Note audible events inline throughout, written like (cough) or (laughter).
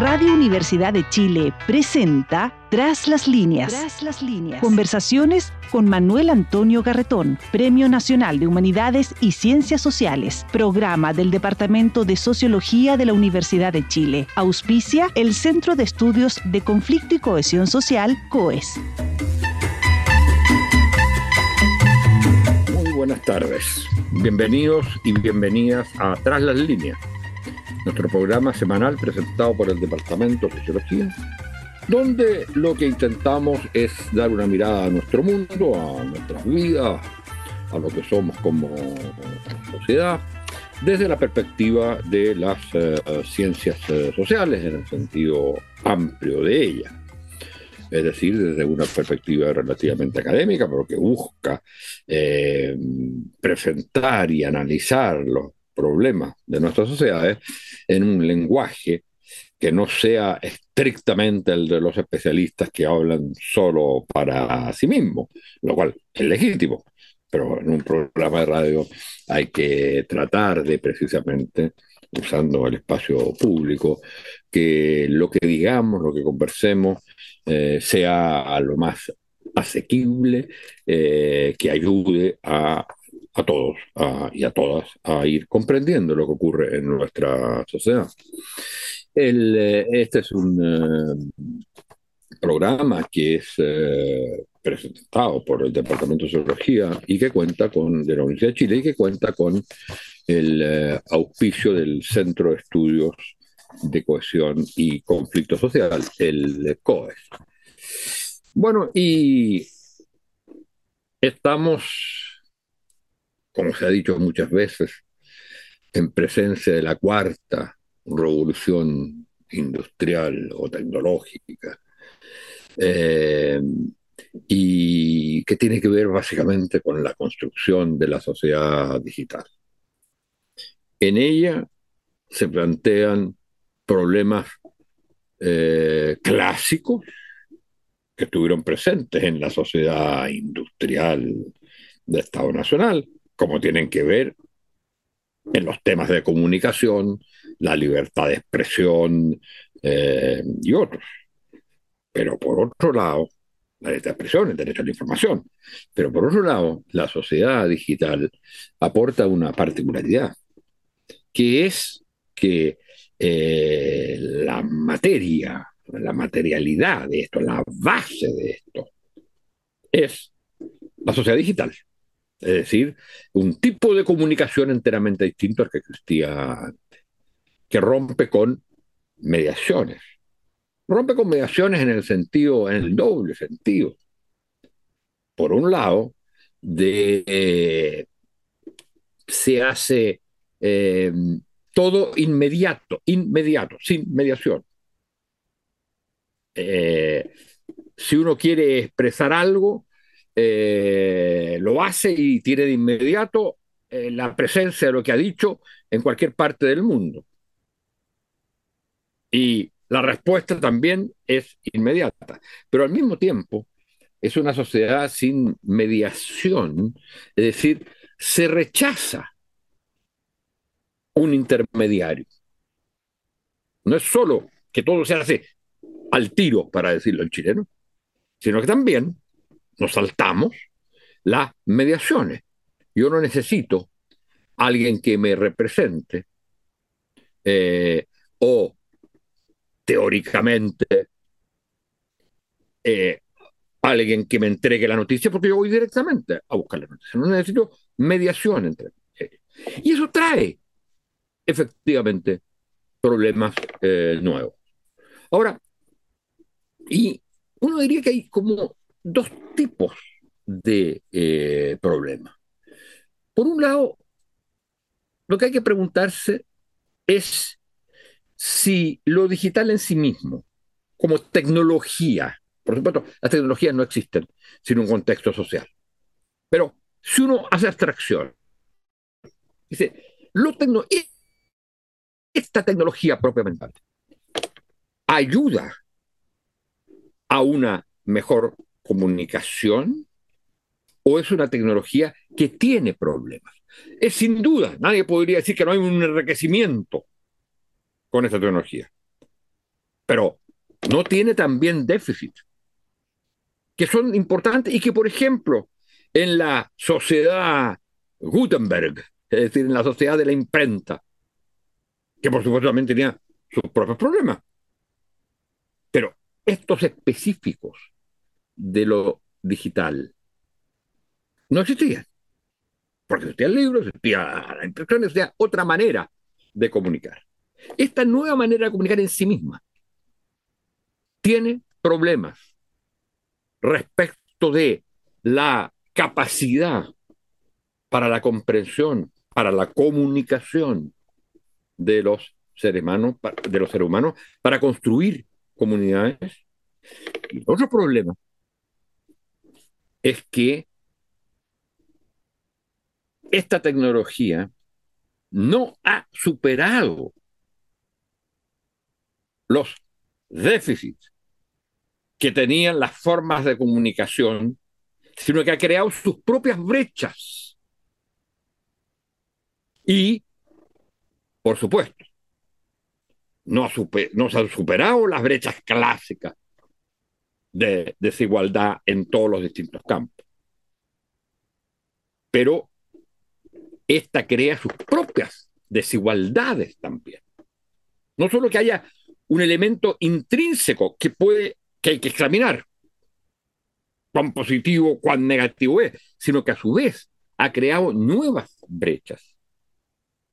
Radio Universidad de Chile presenta Tras las líneas. Tras las líneas. Conversaciones con Manuel Antonio Garretón, Premio Nacional de Humanidades y Ciencias Sociales, programa del Departamento de Sociología de la Universidad de Chile. Auspicia el Centro de Estudios de Conflicto y Cohesión Social, COES. Muy buenas tardes. Bienvenidos y bienvenidas a Tras las líneas nuestro programa semanal presentado por el Departamento de Sociología, donde lo que intentamos es dar una mirada a nuestro mundo, a nuestras vidas, a lo que somos como sociedad, desde la perspectiva de las eh, ciencias eh, sociales, en el sentido amplio de ellas. Es decir, desde una perspectiva relativamente académica, pero que busca eh, presentar y analizar los problemas de nuestras sociedades en un lenguaje que no sea estrictamente el de los especialistas que hablan solo para sí mismos, lo cual es legítimo, pero en un programa de radio hay que tratar de precisamente, usando el espacio público, que lo que digamos, lo que conversemos, eh, sea lo más asequible, eh, que ayude a a todos y a todas a ir comprendiendo lo que ocurre en nuestra sociedad. Eh, este es un eh, programa que es eh, presentado por el Departamento de Sociología y que cuenta con, la Universidad de Chile y que cuenta con el auspicio del Centro de Estudios de Cohesión y Conflicto Social, el COES. Bueno, y estamos como se ha dicho muchas veces, en presencia de la cuarta revolución industrial o tecnológica, eh, y que tiene que ver básicamente con la construcción de la sociedad digital. En ella se plantean problemas eh, clásicos que estuvieron presentes en la sociedad industrial de Estado Nacional, como tienen que ver en los temas de comunicación, la libertad de expresión eh, y otros. Pero por otro lado, la libertad de expresión, el derecho a la información. Pero por otro lado, la sociedad digital aporta una particularidad, que es que eh, la materia, la materialidad de esto, la base de esto, es la sociedad digital. Es decir, un tipo de comunicación enteramente distinto al que existía antes, que rompe con mediaciones. Rompe con mediaciones en el sentido, en el doble sentido. Por un lado, de, eh, se hace eh, todo inmediato, inmediato, sin mediación. Eh, si uno quiere expresar algo, eh, lo hace y tiene de inmediato eh, la presencia de lo que ha dicho en cualquier parte del mundo. Y la respuesta también es inmediata, pero al mismo tiempo es una sociedad sin mediación, es decir, se rechaza un intermediario. No es solo que todo se hace al tiro, para decirlo en chileno, sino que también nos saltamos las mediaciones. Yo no necesito alguien que me represente eh, o teóricamente eh, alguien que me entregue la noticia porque yo voy directamente a buscar la noticia. No necesito mediación entre ellos. Y eso trae efectivamente problemas eh, nuevos. Ahora, y uno diría que hay como dos tipos de eh, problemas. Por un lado, lo que hay que preguntarse es si lo digital en sí mismo, como tecnología, por supuesto, las tecnologías no existen sin un contexto social, pero si uno hace abstracción, dice, lo tecno esta tecnología propiamente ayuda a una mejor comunicación o es una tecnología que tiene problemas? Es sin duda, nadie podría decir que no hay un enriquecimiento con esta tecnología. pero no tiene también déficit, que son importantes y que, por ejemplo, en la sociedad Gutenberg, es decir, en la sociedad de la imprenta, que por supuesto también tenía sus propios problemas, pero estos específicos de lo digital no existían. Porque existía el libro, existía la impresión, existía otra manera de comunicar. Esta nueva manera de comunicar en sí misma tiene problemas respecto de la capacidad para la comprensión, para la comunicación de los seres humanos, de los seres humanos para construir comunidades. Y otro problema es que esta tecnología no ha superado los déficits que tenían las formas de comunicación, sino que ha creado sus propias brechas. Y, por supuesto, no, no se han superado las brechas clásicas de desigualdad en todos los distintos campos. Pero esta crea sus propias desigualdades también. No solo que haya un elemento intrínseco que puede, que hay que examinar, cuán positivo, cuán negativo es, sino que a su vez ha creado nuevas brechas.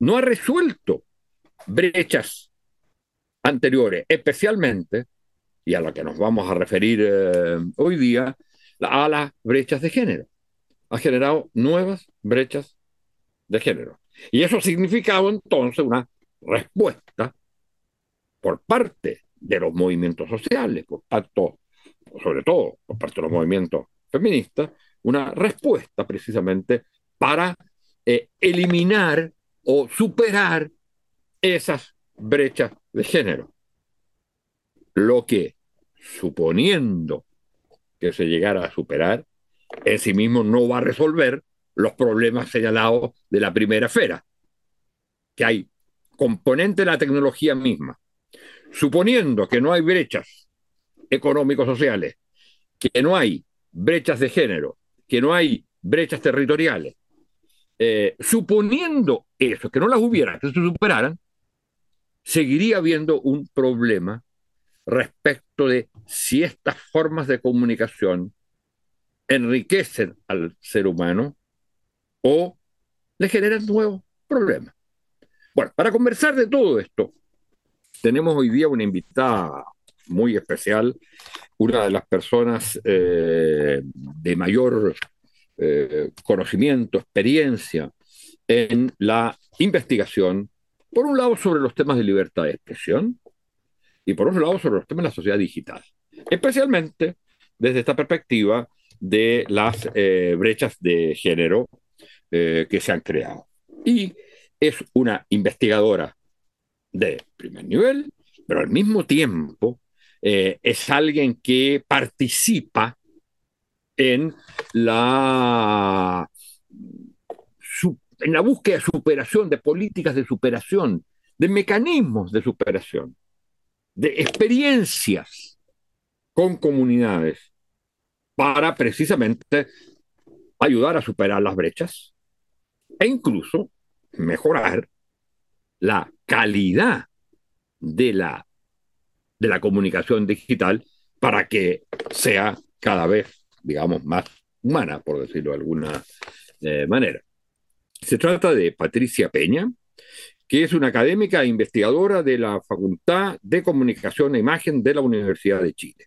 No ha resuelto brechas anteriores, especialmente, y a lo que nos vamos a referir eh, hoy día, a las brechas de género. Ha generado nuevas brechas de género. Y eso ha significado entonces una respuesta por parte de los movimientos sociales, por tanto, sobre todo por parte de los movimientos feministas, una respuesta precisamente para eh, eliminar o superar esas brechas de género. Lo que, suponiendo que se llegara a superar, en sí mismo no va a resolver los problemas señalados de la primera esfera, que hay componente de la tecnología misma. Suponiendo que no hay brechas económico-sociales, que no hay brechas de género, que no hay brechas territoriales, eh, suponiendo eso, que no las hubiera, que se superaran, seguiría habiendo un problema respecto de si estas formas de comunicación enriquecen al ser humano o le generan nuevos problemas. Bueno, para conversar de todo esto, tenemos hoy día una invitada muy especial, una de las personas eh, de mayor eh, conocimiento, experiencia en la investigación, por un lado sobre los temas de libertad de expresión y por otro lado sobre los temas de la sociedad digital, especialmente desde esta perspectiva de las eh, brechas de género eh, que se han creado. Y es una investigadora de primer nivel, pero al mismo tiempo eh, es alguien que participa en la, en la búsqueda de superación, de políticas de superación, de mecanismos de superación, de experiencias con comunidades para precisamente ayudar a superar las brechas e incluso mejorar la calidad de la, de la comunicación digital para que sea cada vez, digamos, más humana, por decirlo de alguna eh, manera. Se trata de Patricia Peña, que es una académica e investigadora de la Facultad de Comunicación e Imagen de la Universidad de Chile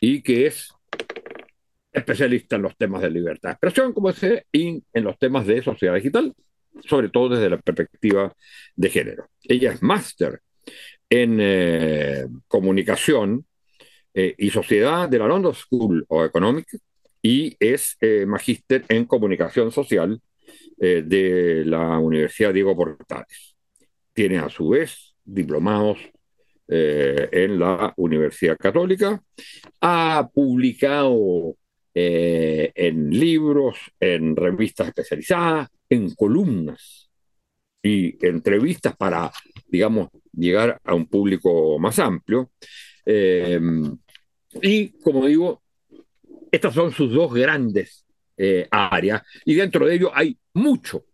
y que es especialista en los temas de libertad de expresión, como sé, y en los temas de sociedad digital, sobre todo desde la perspectiva de género. Ella es máster en eh, comunicación eh, y sociedad de la London School of Economics y es eh, magíster en comunicación social de la Universidad Diego Portales. Tiene a su vez diplomados en la Universidad Católica. Ha publicado eh, en libros, en revistas especializadas, en columnas y entrevistas para, digamos, llegar a un público más amplio. Eh, y como digo, estas son sus dos grandes eh, áreas y dentro de ello hay mucho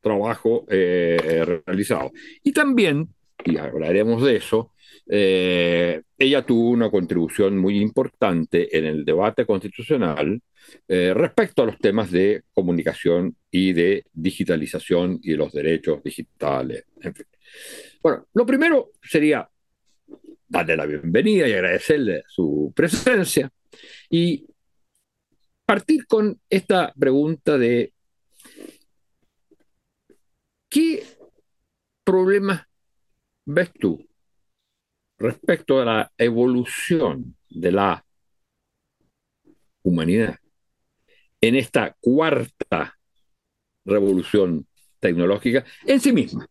trabajo eh, realizado. Y también, y hablaremos de eso, ella tuvo una contribución muy importante en el debate constitucional respecto a los temas de comunicación y de digitalización y de los derechos digitales. Bueno, lo primero sería darle la bienvenida y agradecerle su presencia y partir con esta pregunta de ¿qué problemas ves tú respecto a la evolución de la humanidad en esta cuarta revolución tecnológica en sí misma?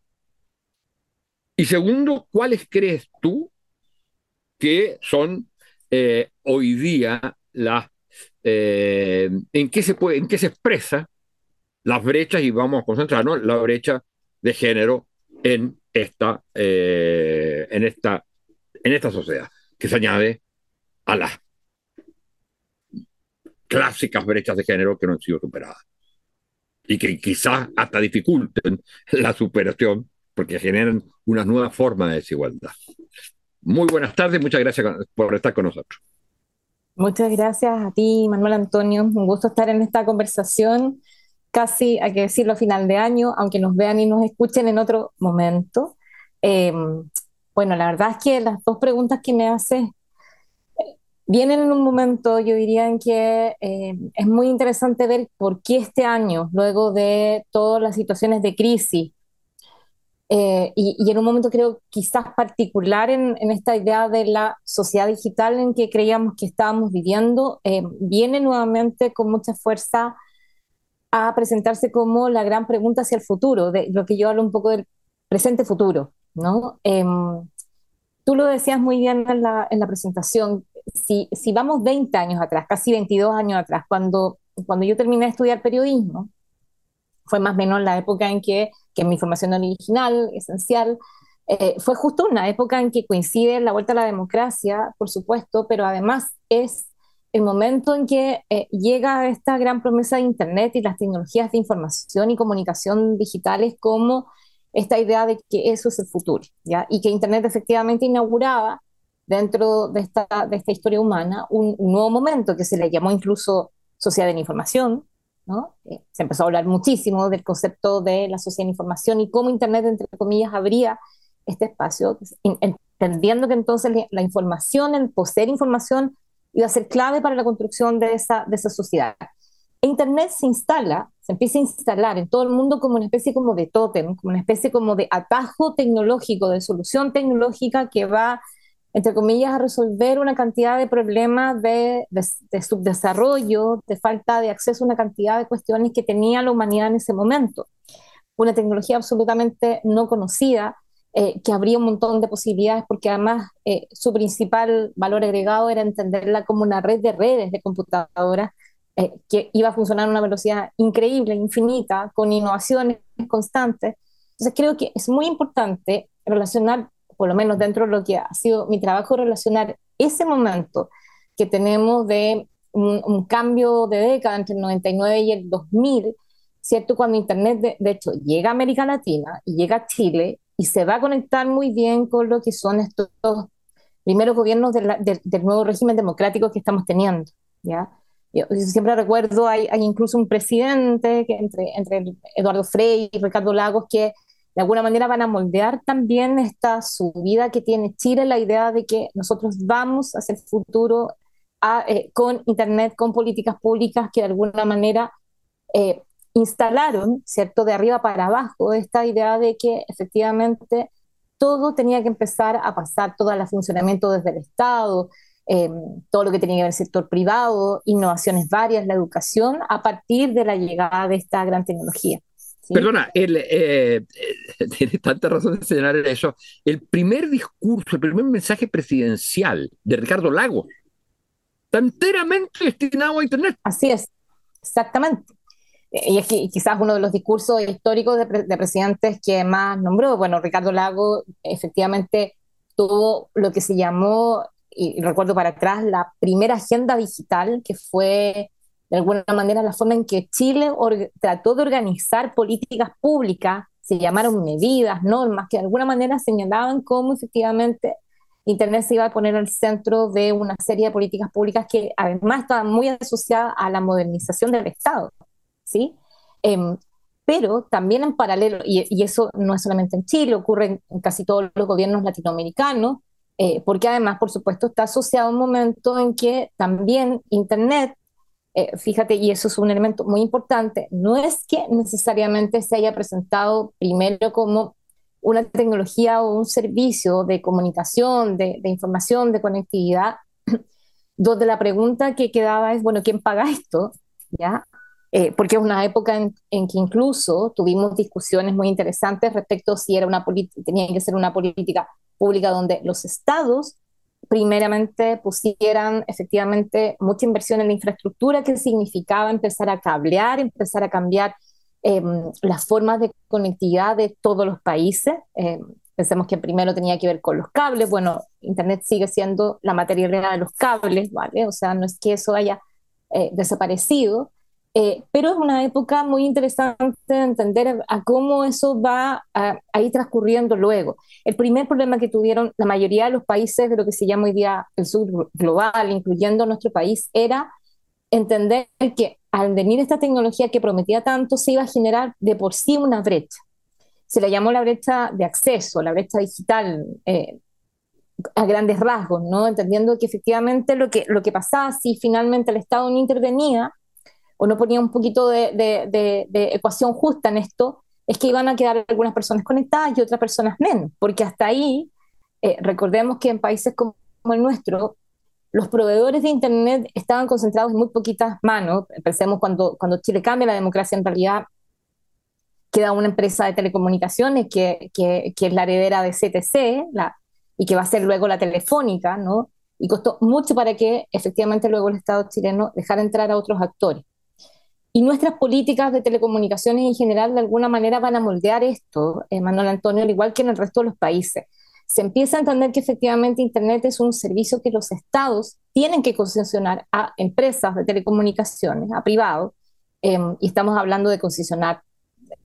Y segundo, ¿cuáles crees tú que son eh, hoy día las eh, en qué se puede, en qué se expresa las brechas y vamos a concentrarnos la brecha de género en esta, eh, en esta, en esta sociedad que se añade a las clásicas brechas de género que no han sido superadas y que quizás hasta dificulten la superación porque generan una nueva forma de desigualdad. Muy buenas tardes, muchas gracias por estar con nosotros. Muchas gracias a ti, Manuel Antonio. Un gusto estar en esta conversación, casi, hay que decirlo, a final de año, aunque nos vean y nos escuchen en otro momento. Eh, bueno, la verdad es que las dos preguntas que me haces vienen en un momento, yo diría, en que eh, es muy interesante ver por qué este año, luego de todas las situaciones de crisis, eh, y, en un momento creo quizás particular en, esta idea de la sociedad digital en que creíamos que estábamos viviendo, eh, viene nuevamente con mucha fuerza a presentarse como la gran pregunta hacia el futuro, de lo que yo hablo un poco del presente futuro, ¿no? Em, tú lo decías muy bien en la, en la presentación, si, si, vamos 20 años atrás, casi 22 años atrás, cuando, cuando yo terminé de estudiar periodismo, fue más o menos la época en que que mi formación original, esencial, eh, fue justo una época en que coincide la vuelta a la democracia, por supuesto, pero además es el momento en que eh, llega esta gran promesa de Internet y las tecnologías de información y comunicación digitales como esta idea de que eso es el futuro, ¿ya? y que Internet efectivamente inauguraba dentro de esta, de esta historia humana un, un nuevo momento que se le llamó incluso sociedad de la información, eh, se empezó a hablar muchísimo del concepto de la sociedad de información y cómo Internet, entre comillas, abría este espacio, entendiendo que entonces la información, el poseer información, iba a ser clave para la construcción de esa, de esa sociedad. Internet se instala, se empieza a instalar en todo el mundo como una especie como de tótem, como una especie como de atajo tecnológico, de solución tecnológica que va entre comillas, a resolver una cantidad de problemas de, subdesarrollo, de falta de acceso a una cantidad de cuestiones que tenía la humanidad en ese momento. Una tecnología absolutamente no conocida, eh, que abría un montón de posibilidades, porque además eh, su principal valor agregado era entenderla como una red de redes de computadoras eh, que iba a funcionar a una velocidad increíble, infinita, con innovaciones constantes. Entonces creo que es muy importante relacionar por lo menos dentro de lo que ha sido mi trabajo, relacionar ese momento que tenemos de un, cambio de década entre el 99 y el 2000, ¿cierto? Cuando Internet, de, hecho, llega a América Latina y llega a Chile y se va a conectar muy bien con lo que son estos primeros gobiernos del nuevo régimen democrático que estamos teniendo, ¿ya? Yo, siempre recuerdo, hay, hay, incluso un presidente que entre, entre Eduardo Frei y Ricardo Lagos que de alguna manera van a moldear también esta subida que tiene Chile, la idea de que nosotros vamos hacia el futuro eh, con Internet, con políticas públicas que de alguna manera eh, instalaron, ¿cierto?, de arriba para abajo, esta idea de que efectivamente todo tenía que empezar a pasar, todo el funcionamiento desde el Estado, em, todo lo que tenía que ver el sector privado, innovaciones varias, la educación, a partir de la llegada de esta gran tecnología. Perdona, él, eh, (laughs) tiene tanta razón de señalar eso. El primer discurso, el primer mensaje presidencial de Ricardo Lagos está enteramente destinado a Internet. Así es, exactamente. y es que quizás uno de los discursos históricos de, de, presidentes que más nombró, bueno, Ricardo Lago efectivamente tuvo lo que se llamó, y recuerdo para atrás, la primera agenda digital, que fue de alguna manera la forma en que Chile trató de organizar políticas públicas, se llamaron medidas, normas, que de alguna manera señalaban cómo efectivamente Internet se iba a poner al centro de una serie de políticas públicas que además estaban muy asociadas a la modernización del Estado. ¿sí? Em, pero también en paralelo, y, eso no es solamente en Chile, ocurre en, casi todos los gobiernos latinoamericanos, eh, porque además, por supuesto, está asociado a un momento en que también Internet, eh, fíjate, y eso es un elemento muy importante, no es que necesariamente se haya presentado primero como una tecnología o un servicio de comunicación, de, información, de conectividad, (clears throat) donde la pregunta que quedaba es, bueno, ¿quién paga esto? ¿Ya? Eh, porque es una época en, que incluso tuvimos discusiones muy interesantes respecto si era una tenía que ser una política pública donde los estados primeramente pusieran efectivamente mucha inversión en la infraestructura, que significaba empezar a cablear, empezar a cambiar Em, las formas de conectividad de todos los países. Eh, pensemos que primero tenía que ver con los cables. Bueno, Internet sigue siendo la materialidad de los cables, ¿vale? O sea, no es que eso haya eh, desaparecido, eh, pero es una época muy interesante de entender a, cómo eso va a, a, ir transcurriendo luego. El primer problema que tuvieron la mayoría de los países de lo que se llama hoy día el sur global, incluyendo nuestro país, era entender que al venir esta tecnología que prometía tanto, se iba a generar de por sí una brecha. Se le llamó la brecha de acceso, la brecha digital, eh, a grandes rasgos, ¿no? Entendiendo que efectivamente lo que, lo que pasaba si finalmente el Estado no intervenía o no ponía un poquito de, de, ecuación justa en esto, es que iban a quedar algunas personas conectadas y otras personas menos, porque hasta ahí, eh, recordemos que en países como el nuestro, los proveedores de Internet estaban concentrados en muy poquitas manos. Pensemos cuando, cuando Chile cambia la democracia, en realidad queda una empresa de telecomunicaciones que, que, que es la heredera de CTC la, y que va a ser luego la telefónica, ¿no? Y costó mucho para que efectivamente luego el Estado chileno dejara entrar a otros actores. Y nuestras políticas de telecomunicaciones en general de alguna manera van a moldear esto, eh, Manuel Antonio, al igual que en el resto de los países se empieza a entender que efectivamente Internet es un servicio que los estados tienen que concesionar a empresas de telecomunicaciones, a privados, em, y estamos hablando de concesionar,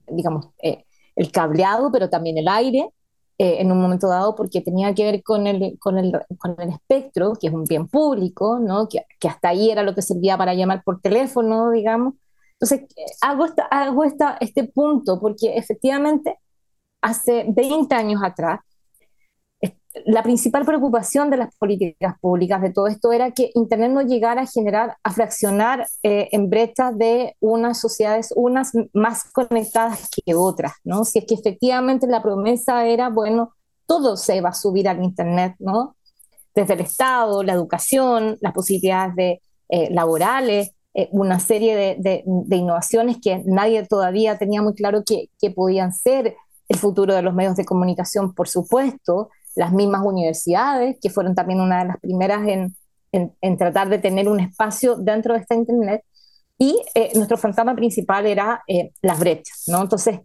digamos, eh, el cableado, pero también el aire, eh, en un momento dado, porque tenía que ver con el, con el, con el espectro, que es un bien público, ¿no? que, que, hasta ahí era lo que servía para llamar por teléfono, digamos. Entonces, eh, hago, esta, hago esta, este punto porque efectivamente hace 20 años atrás, la principal preocupación de las políticas públicas de todo esto era que Internet no llegara a generar, a fraccionar eh, en brechas de unas sociedades, unas más conectadas que otras, ¿no? Si es que efectivamente la promesa era, bueno, todo se va a subir al Internet, ¿no? Desde el Estado, la educación, las posibilidades de, eh, laborales, eh, una serie de, de, innovaciones que nadie todavía tenía muy claro que, que podían ser el futuro de los medios de comunicación, por supuesto, las mismas universidades, que fueron también una de las primeras en, en, tratar de tener un espacio dentro de esta Internet. Y eh, nuestro fantasma principal era eh, las brechas, ¿no? Entonces,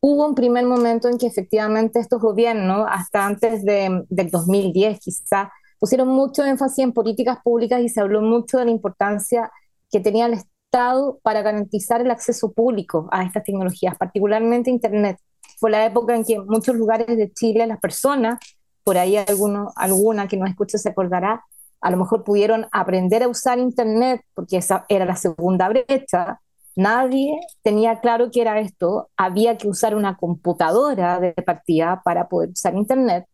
hubo un primer momento en que efectivamente estos gobiernos, hasta antes de, del 2010 quizá, pusieron mucho énfasis en políticas públicas y se habló mucho de la importancia que tenía el Estado para garantizar el acceso público a estas tecnologías, particularmente Internet. Fue la época en que en muchos lugares de Chile las personas por ahí alguno, alguna que nos escuche se acordará, a lo mejor pudieron aprender a usar Internet, porque esa era la segunda brecha. Nadie tenía claro qué era esto, había que usar una computadora de partida para poder usar Internet,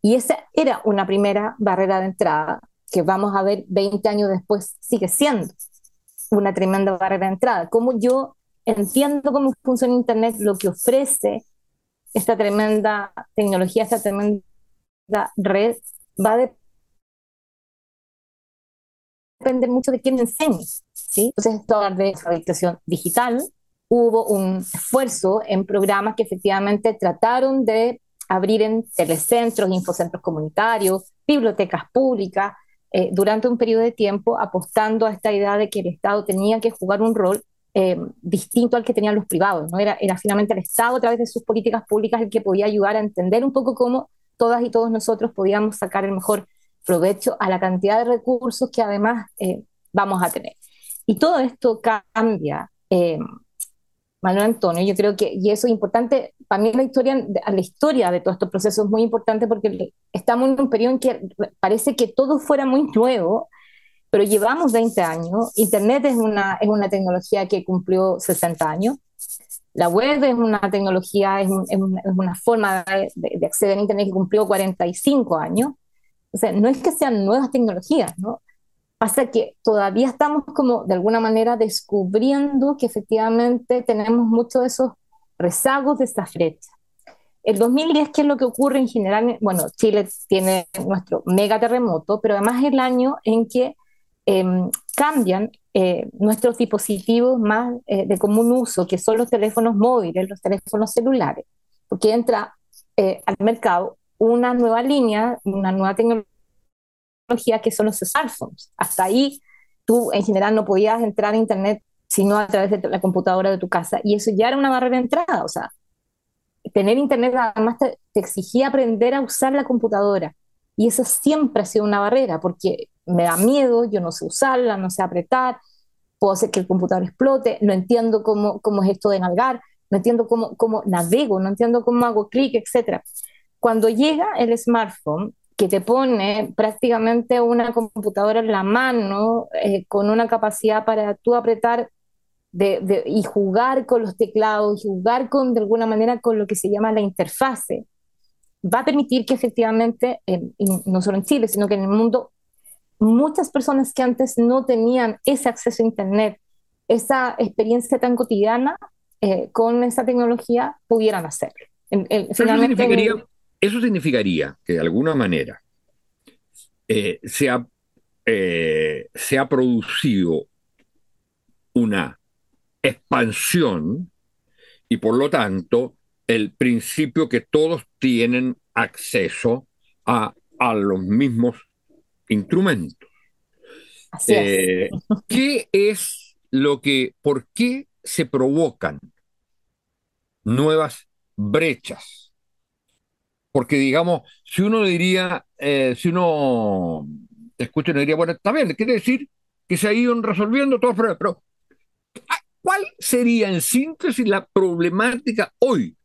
y esa era una primera barrera de entrada, que vamos a ver 20 años después sigue siendo una tremenda barrera de entrada. Como yo entiendo cómo funciona Internet, lo que ofrece esta tremenda tecnología, esta tremenda red va a depender mucho de quién enseñe. ¿sí? Entonces, esto de alfabetización digital, hubo un esfuerzo en programas que efectivamente trataron de abrir en telecentros, infocentros comunitarios, bibliotecas públicas, eh, durante un periodo de tiempo apostando a esta idea de que el Estado tenía que jugar un rol eh, distinto al que tenían los privados, ¿no? Era, era finalmente el Estado a través de sus políticas públicas el que podía ayudar a entender un poco cómo todas y todos nosotros podíamos sacar el mejor provecho a la cantidad de recursos que además eh, vamos a tener. Y todo esto cambia, eh, Manuel Antonio, yo creo que, y eso es importante, para mí la historia, la historia de todos estos procesos es muy importante porque estamos en un periodo en que parece que todo fuera muy nuevo, pero llevamos 20 años. Internet es una, es una tecnología que cumplió 60 años. La web es una tecnología, es, es, una forma de, de, acceder a Internet que cumplió 45 años. O sea, no es que sean nuevas tecnologías, ¿no? Pasa que todavía estamos como de alguna manera descubriendo que efectivamente tenemos muchos de esos rezagos de esta flecha. El 2010, ¿qué es lo que ocurre en general? Bueno, Chile tiene nuestro mega terremoto, pero además es el año en que Em, cambian eh, nuestros dispositivos más eh, de común uso, que son los teléfonos móviles, los teléfonos celulares, porque entra eh, al mercado una nueva línea, una nueva tecnología que son los smartphones. Hasta ahí tú en general no podías entrar a Internet sino a través de la computadora de tu casa, y eso ya era una barrera de entrada, o sea, tener Internet además te exigía aprender a usar la computadora. Y eso siempre ha sido una barrera, porque me da miedo, yo no sé usarla, no sé apretar, puedo hacer que el computador explote, no entiendo cómo, cómo es esto de navegar, no entiendo cómo, cómo navego, no entiendo cómo hago clic, etc. Cuando llega el smartphone, que te pone prácticamente una computadora en la mano eh, con una capacidad para tú apretar de, y jugar con los teclados, jugar con, de alguna manera con lo que se llama la interfase, va a permitir que efectivamente, no solo en Chile, sino que en el mundo, muchas personas que antes no tenían ese acceso a Internet, esa experiencia tan cotidiana eh, con esa tecnología, pudieran hacerlo. Eso, significaría, que de alguna manera eh, se, ha, eh, se ha producido una expansión y por lo tanto el principio que todos tienen acceso a, a los mismos instrumentos. Eh, ¿Qué es lo que, por qué se provocan nuevas brechas? Porque digamos, si uno diría, eh, si uno escucha, uno diría, bueno, está bien, quiere decir que se ha ido resolviendo todos los problemas, pero ¿cuál sería en síntesis la problemática hoy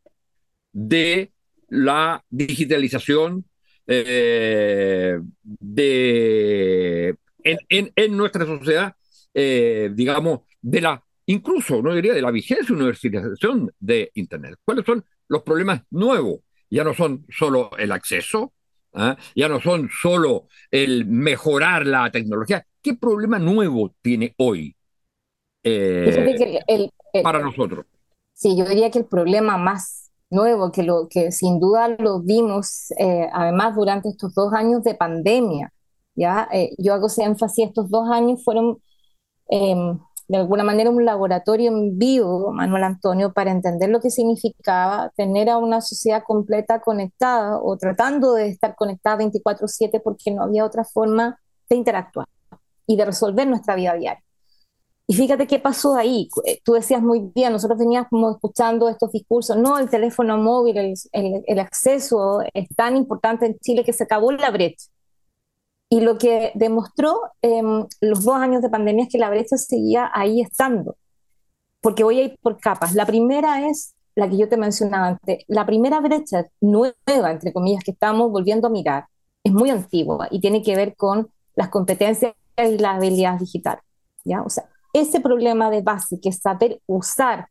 de la digitalización eh, de, en, en, nuestra sociedad, eh, digamos, de la, incluso, no diría, de la vigencia universización de Internet. ¿Cuáles son los problemas nuevos? Ya no son solo el acceso, ¿ah? ya no son solo el mejorar la tecnología. ¿Qué problema nuevo tiene hoy eh, para nosotros? Sí, yo diría que el problema más nuevo, que, lo, que sin duda lo vimos eh, además durante estos dos años de pandemia. ¿ya? Eh, yo hago ese énfasis, estos dos años fueron em, de alguna manera un laboratorio en vivo, Manuel Antonio, para entender lo que significaba tener a una sociedad completa conectada o tratando de estar conectada 24/7 porque no había otra forma de interactuar y de resolver nuestra vida diaria. Y fíjate qué pasó ahí. Eh, tú decías muy bien, nosotros veníamos escuchando estos discursos, no, el teléfono móvil, el, el, acceso es tan importante en Chile que se acabó la brecha. Y lo que demostró em, los dos años de pandemia es que la brecha seguía ahí estando. Porque voy a ir por capas. La primera es la que yo te mencionaba antes. La primera brecha nueva, entre comillas, que estamos volviendo a mirar, es muy antigua y tiene que ver con las competencias y las habilidades digitales. ¿ya? O sea, ese problema de base, que es saber usar,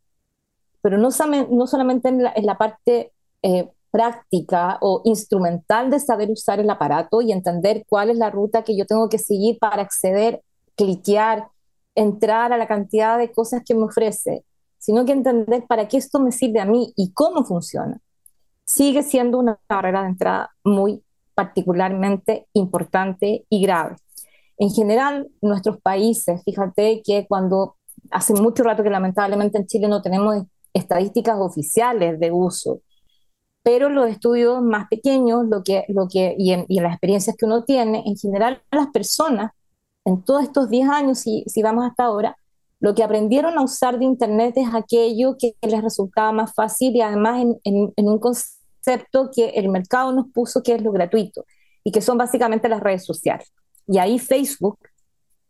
pero no, no solamente en la, parte eh, práctica o instrumental de saber usar el aparato y entender cuál es la ruta que yo tengo que seguir para acceder, cliquear, entrar a la cantidad de cosas que me ofrece, sino que entender para qué esto me sirve a mí y cómo funciona, sigue siendo una barrera de entrada muy particularmente importante y grave. En general, nuestros países, fíjate que cuando hace mucho rato que lamentablemente en Chile no tenemos estadísticas oficiales de uso, pero los estudios más pequeños lo que, lo que, y, en, las experiencias que uno tiene, en general las personas en todos estos 10 años, si, si vamos hasta ahora, lo que aprendieron a usar de Internet es aquello que les resultaba más fácil y además en, un concepto que el mercado nos puso, que es lo gratuito, y que son básicamente las redes sociales. Y ahí Facebook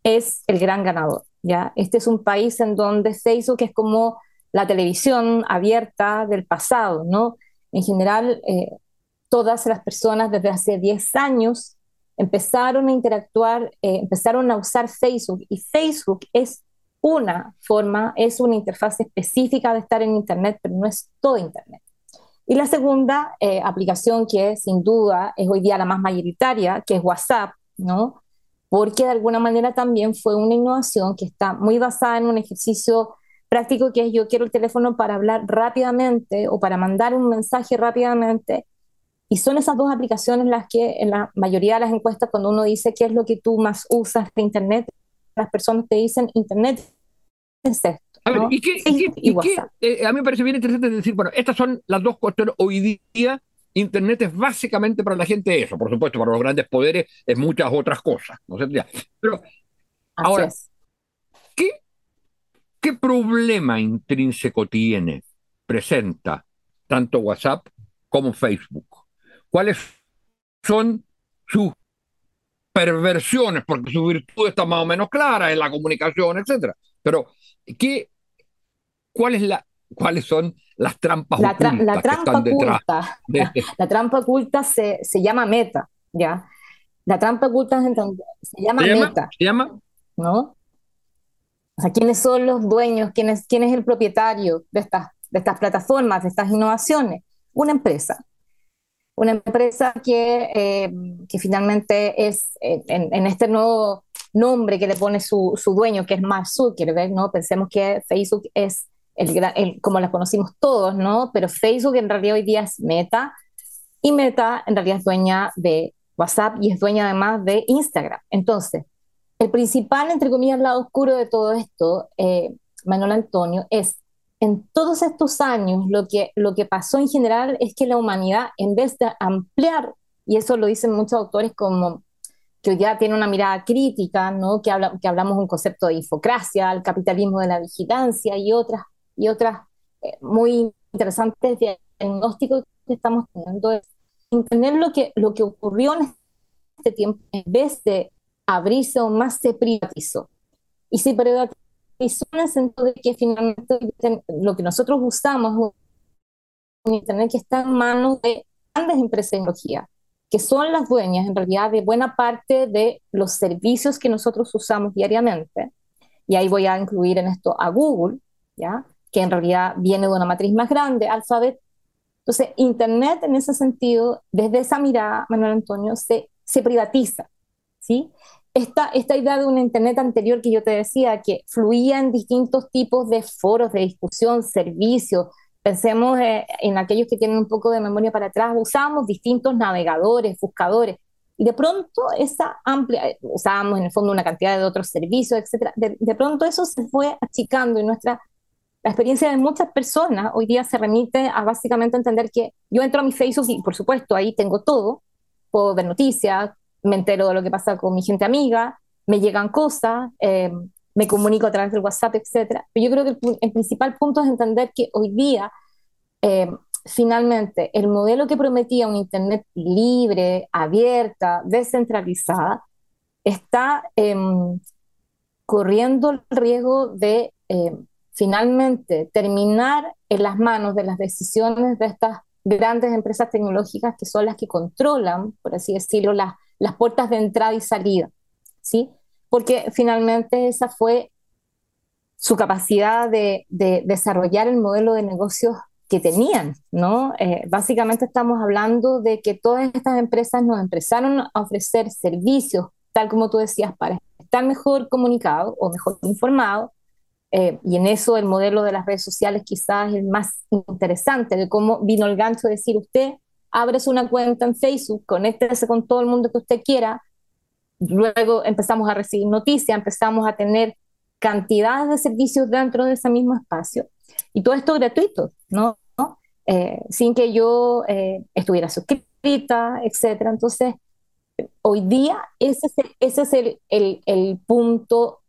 es el gran ganador. ¿ya? Este es un país en donde Facebook es como la televisión abierta del pasado, ¿no? En general, eh, todas las personas desde hace 10 años empezaron a interactuar, eh, empezaron a usar Facebook y Facebook es una forma, es una interfaz específica de estar en Internet, pero no es todo Internet. Y la segunda eh, aplicación que sin duda es hoy día la más mayoritaria, que es WhatsApp, ¿no? Porque de alguna manera también fue una innovación que está muy basada en un ejercicio práctico que es yo quiero el teléfono para hablar rápidamente o para mandar un mensaje rápidamente. Y son esas dos aplicaciones las que en la mayoría de las encuestas, cuando uno dice qué es lo que tú más usas de Internet, las personas te dicen Internet es esto. A ver, ¿y qué? Eh, a mí me parece bien interesante decir, bueno, estas son las dos cuestiones. Hoy día Internet es básicamente para la gente eso, por supuesto, para los grandes poderes es muchas otras cosas, ¿no sé? Pero ahora, ¿qué, ¿qué problema intrínseco tiene, presenta tanto WhatsApp como Facebook? ¿Cuáles son sus perversiones? Porque su virtud está más o menos clara en la comunicación, etcétera. Pero, ¿qué, cuál es la, ¿cuáles son las trampas la ocultas la trampa oculta, (laughs) este La trampa oculta se, se, llama meta, ¿ya? La trampa oculta se llama meta. ¿Se llama? ¿No? O sea, ¿quiénes son los dueños? ¿Quién es, quién es el propietario de estas, de estas plataformas, de estas innovaciones? Una empresa. Una empresa que, eh, que finalmente es eh, en, en, este nuevo nombre que le pone su, su dueño, que es Mark Zuckerberg, ¿no? Pensemos que Facebook es el, como la conocimos todos, ¿no? Pero Facebook en realidad hoy día es Meta y Meta en realidad es dueña de WhatsApp y es dueña además de Instagram. Entonces, el principal, entre comillas, lado oscuro de todo esto, eh, Manuel Antonio, es en todos estos años lo que, lo que pasó en general es que la humanidad, en vez de ampliar, y eso lo dicen muchos autores como que día tiene una mirada crítica, ¿no? que, habla, que hablamos un concepto de infocracia, el capitalismo de la vigilancia y otras y otras eh, muy interesantes diagnósticos que estamos teniendo es entender lo que, lo que ocurrió en este tiempo, en vez de abrirse aún más, se privatizó. Y se privatizó en el sentido de que finalmente lo que nosotros usamos un Internet que está en manos de grandes empresas de tecnología, que son las dueñas en realidad de buena parte de los servicios que nosotros usamos diariamente. Y ahí voy a incluir en esto a Google, ¿ya? que en realidad viene de una matriz más grande, Alphabet. Entonces, Internet en ese sentido, desde esa mirada, Manuel Antonio, se, se privatiza. ¿sí? Esta, esta idea de un Internet anterior que yo te decía, que fluía en distintos tipos de foros de discusión, servicios, pensemos eh, en aquellos que tienen un poco de memoria para atrás, usábamos distintos navegadores, buscadores, y de pronto esa amplia, usábamos en el fondo una cantidad de otros servicios, etcétera, de, de pronto eso se fue achicando y nuestra la experiencia de muchas personas hoy día se remite a básicamente entender que yo entro a mi Facebook y por supuesto ahí tengo todo, puedo ver noticias, me entero de lo que pasa con mi gente amiga, me llegan cosas, eh, me comunico a través del WhatsApp, etc. Pero yo creo que el, principal punto es entender que hoy día, eh, finalmente, el modelo que prometía un Internet libre, abierta, descentralizada, está em, corriendo el riesgo de em, finalmente terminar en las manos de las decisiones de estas grandes empresas tecnológicas que son las que controlan, por así decirlo, las, las puertas de entrada y salida, ¿sí? Porque finalmente esa fue su capacidad de, desarrollar el modelo de negocios que tenían, ¿no? Eh, básicamente estamos hablando de que todas estas empresas nos empezaron a ofrecer servicios, tal como tú decías, para estar mejor comunicados o mejor informados, eh, y en eso el modelo de las redes sociales quizás es el más interesante, de cómo vino el gancho de decir usted, abre una cuenta en Facebook, conéctese con todo el mundo que usted quiera, luego empezamos a recibir noticias, empezamos a tener cantidades de servicios dentro de ese mismo espacio, y todo esto gratuito, ¿no? Eh, sin que yo eh, estuviera suscrita, etcétera. Entonces, hoy día ese es el, ese es el, el, el punto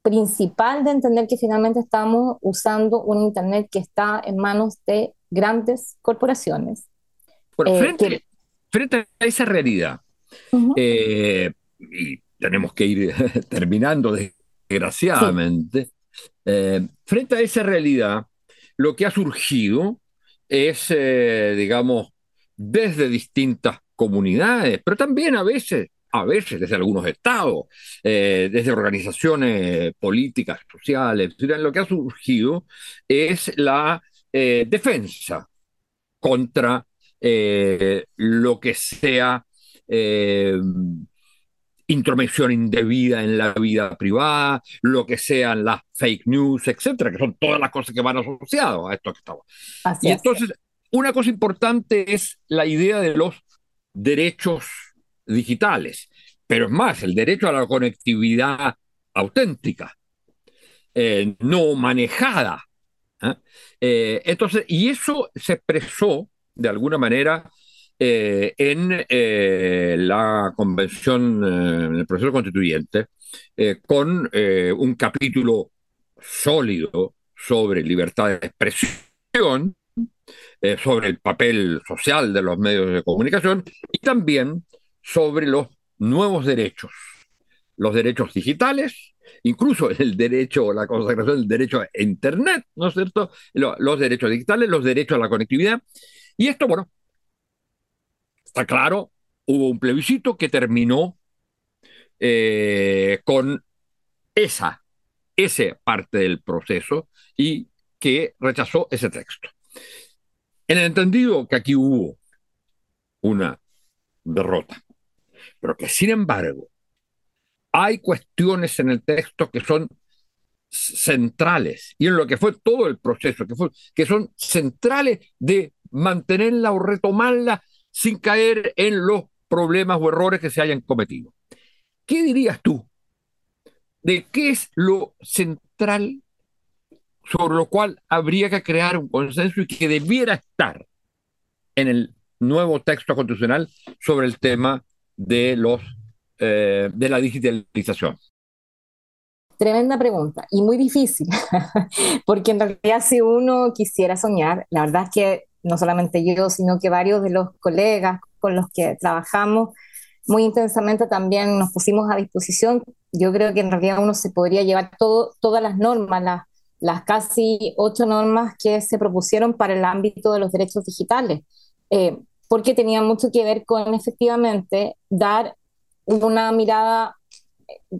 principal de entender que finalmente estamos usando un Internet que está en manos de grandes corporaciones. Bueno, frente, frente a esa realidad, eh, y tenemos que ir (laughs) terminando desgraciadamente, eh, frente a esa realidad, lo que ha surgido es, eh, digamos, desde distintas comunidades, pero también a veces, a veces desde algunos estados, desde organizaciones políticas, sociales, lo que ha surgido es la defensa contra eh, lo que sea eh, intromisión indebida en la vida privada, lo que sean las fake news, etcétera, que son todas las cosas que van asociadas a esto que estamos. y entonces, una cosa importante es la idea de los derechos digitales, pero es más, el derecho a la conectividad auténtica, eh, no manejada. entonces, y eso se expresó de alguna manera eh, en eh, la convención, eh, en el proceso constituyente, con un capítulo sólido sobre libertad de expresión, sobre el papel social de los medios de comunicación y también sobre los nuevos derechos, los derechos digitales, incluso el derecho, la consagración del derecho a Internet, ¿no es cierto? Los derechos digitales, los derechos a la conectividad y esto, bueno, está claro, hubo un plebiscito que terminó eh, con esa, esa parte del proceso y que rechazó ese texto. En el entendido que aquí hubo una derrota, pero que sin embargo hay cuestiones en el texto que son centrales y en lo que fue todo el proceso, que, son centrales de mantenerla o retomarla sin caer en los problemas o errores que se hayan cometido. ¿Qué dirías tú de qué es lo central sobre lo cual habría que crear un consenso y que debiera estar en el nuevo texto constitucional sobre el tema de los eh, de la digitalización? Tremenda pregunta y muy difícil, (laughs) porque en realidad si uno quisiera soñar, la verdad es que no solamente yo, sino que varios de los colegas con los que trabajamos muy intensamente también nos pusimos a disposición. Yo creo que en realidad uno se podría llevar todo, todas las normas, las, las casi ocho normas que se propusieron para el ámbito de los derechos digitales, eh, porque tenía mucho que ver con efectivamente dar una mirada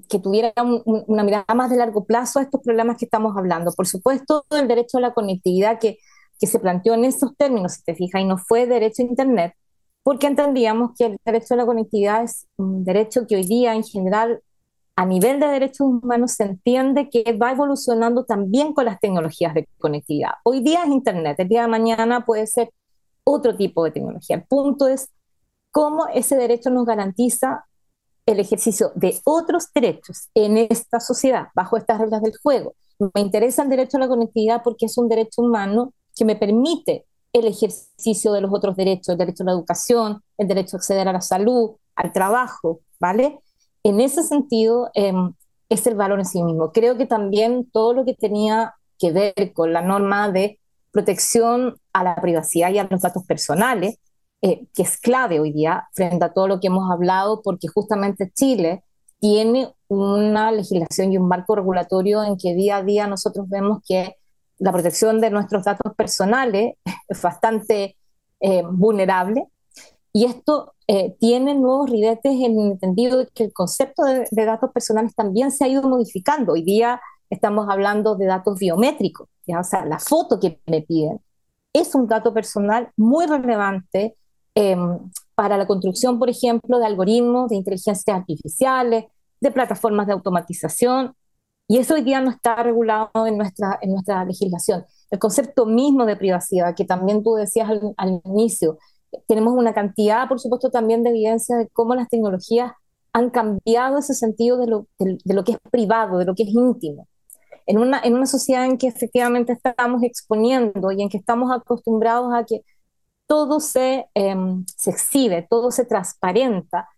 que tuviera una mirada más de largo plazo a estos problemas que estamos hablando. Por supuesto, el derecho a la conectividad que que se planteó en esos términos, si te fijas, y no fue derecho a Internet, porque entendíamos que el derecho a la conectividad es un derecho que hoy día en general a nivel de derechos humanos se entiende que va evolucionando también con las tecnologías de conectividad. Hoy día es Internet, el día de mañana puede ser otro tipo de tecnología. El punto es cómo ese derecho nos garantiza el ejercicio de otros derechos en esta sociedad, bajo estas reglas del juego. Me interesa el derecho a la conectividad porque es un derecho humano que me permite el ejercicio de los otros derechos, el derecho a la educación, el derecho a acceder a la salud, al trabajo, ¿vale? En ese sentido, em, es el valor en sí mismo. Creo que también todo lo que tenía que ver con la norma de protección a la privacidad y a los datos personales, eh, que es clave hoy día frente a todo lo que hemos hablado, porque justamente Chile tiene una legislación y un marco regulatorio en que día a día nosotros vemos que la protección de nuestros datos personales (laughs) es bastante eh, vulnerable y esto eh, tiene nuevos ribetes en el entendido de que el concepto de, datos personales también se ha ido modificando. Hoy día estamos hablando de datos biométricos, ¿ya? o sea, la foto que me piden es un dato personal muy relevante em, para la construcción, por ejemplo, de algoritmos de inteligencia artificiales, de plataformas de automatización y eso hoy día no está regulado en nuestra, en nuestra legislación. El concepto mismo de privacidad, que también tú decías al, inicio, tenemos una cantidad, por supuesto, también de evidencia de cómo las tecnologías han cambiado ese sentido de lo, de, lo que es privado, de lo que es íntimo. En una, en una sociedad en que efectivamente estamos exponiendo y en que estamos acostumbrados a que todo se, em, se exhibe, todo se transparenta,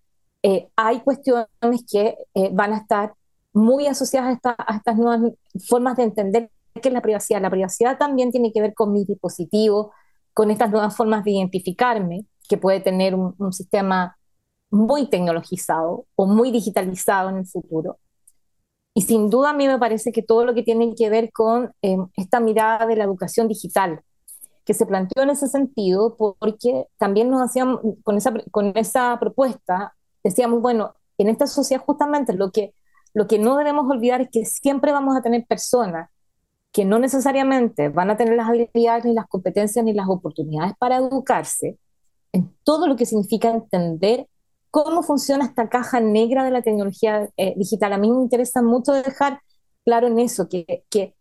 eh, hay cuestiones que eh, van a estar muy asociadas a, estas nuevas formas de entender qué es la privacidad. La privacidad también tiene que ver con mis dispositivos, con estas nuevas formas de identificarme, que puede tener un, sistema muy tecnologizado o muy digitalizado en el futuro. Y sin duda a mí me parece que todo lo que tiene que ver con em, esta mirada de la educación digital, que se planteó en ese sentido, porque también nos hacíamos, con esa, con esa propuesta, decíamos, bueno, en esta sociedad justamente lo que, lo que no debemos olvidar es que siempre vamos a tener personas que no necesariamente van a tener las habilidades, ni las competencias, ni las oportunidades para educarse en todo lo que significa entender cómo funciona esta caja negra de la tecnología eh, digital. A mí me interesa mucho dejar claro en eso, que, que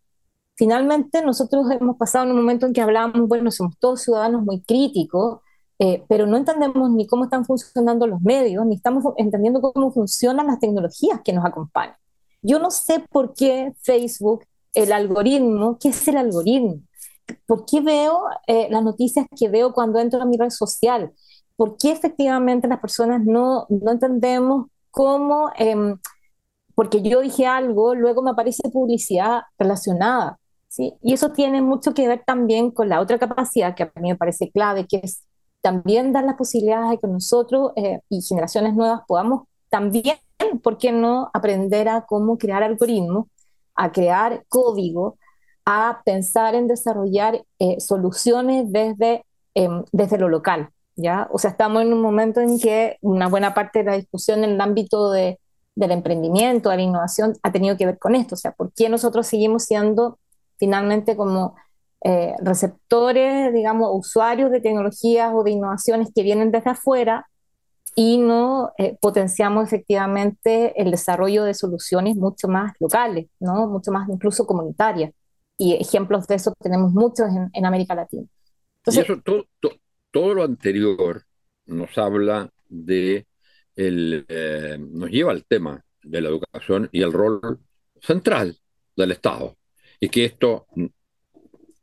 finalmente nosotros hemos pasado en un momento en que hablábamos, bueno, somos todos ciudadanos muy críticos, eh, pero no entendemos ni cómo están funcionando los medios, ni estamos entendiendo cómo funcionan las tecnologías que nos acompañan. Yo no sé por qué Facebook, el algoritmo, ¿qué es el algoritmo? ¿Por qué veo eh, las noticias que veo cuando entro a mi red social? ¿Por qué efectivamente las personas no, no entendemos cómo, em, porque yo dije algo, luego me aparece publicidad relacionada? ¿Sí? Y eso tiene mucho que ver también con la otra capacidad que a mí me parece clave, que es también dar las posibilidades de que nosotros eh, y generaciones nuevas podamos también, ¿por qué no?, aprender a cómo crear algoritmos, a crear código, a pensar en desarrollar eh, soluciones desde, em, desde lo local, ¿ya? O sea, estamos en un momento en que una buena parte de la discusión en el ámbito de, del emprendimiento, de la innovación, ha tenido que ver con esto, o sea, ¿por qué nosotros seguimos siendo finalmente como eh, receptores, digamos, usuarios de tecnologías o de innovaciones que vienen desde afuera y no eh, potenciamos efectivamente el desarrollo de soluciones mucho más locales, ¿no? mucho más incluso comunitarias. Y ejemplos de eso tenemos muchos en, América Latina. Entonces, y eso, todo, lo anterior nos habla de, el, eh, nos lleva al tema de la educación y el rol central del Estado. Y que esto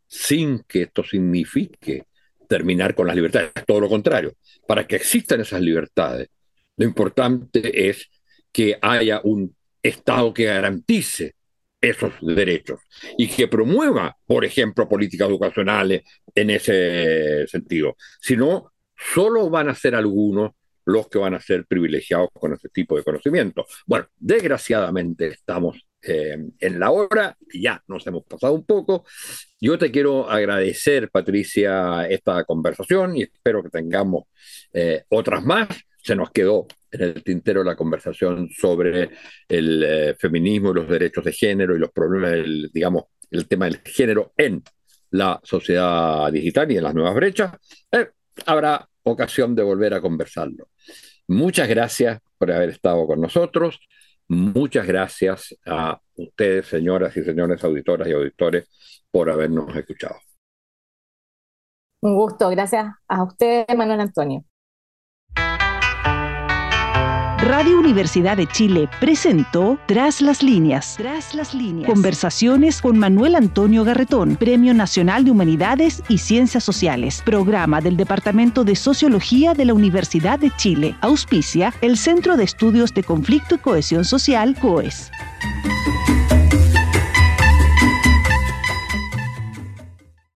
sin que esto signifique terminar con las libertades, todo lo contrario. Para que existan esas libertades, lo importante es que haya un Estado que garantice esos derechos y que promueva, por ejemplo, políticas educacionales en ese sentido. Si no, solo van a ser algunos los que van a ser privilegiados con ese tipo de conocimiento. Bueno, desgraciadamente estamos eh, en la hora, ya nos hemos pasado un poco. Yo te quiero agradecer, Patricia, esta conversación y espero que tengamos eh, otras más. Se nos quedó en el tintero la conversación sobre el eh, feminismo y los derechos de género y los problemas, del, digamos, el tema del género en la sociedad digital y en las nuevas brechas. habrá ocasión de volver a conversarlo. Muchas gracias por haber estado con nosotros. Muchas gracias a ustedes, señoras y señores auditoras y auditores, por habernos escuchado. Un gusto, gracias a usted, Manuel Antonio. Radio Universidad de Chile presentó Tras las líneas. Tras las líneas. Conversaciones con Manuel Antonio Garretón, Premio Nacional de Humanidades y Ciencias Sociales, programa del Departamento de Sociología de la Universidad de Chile. Auspicia el Centro de Estudios de Conflicto y Cohesión Social, COES.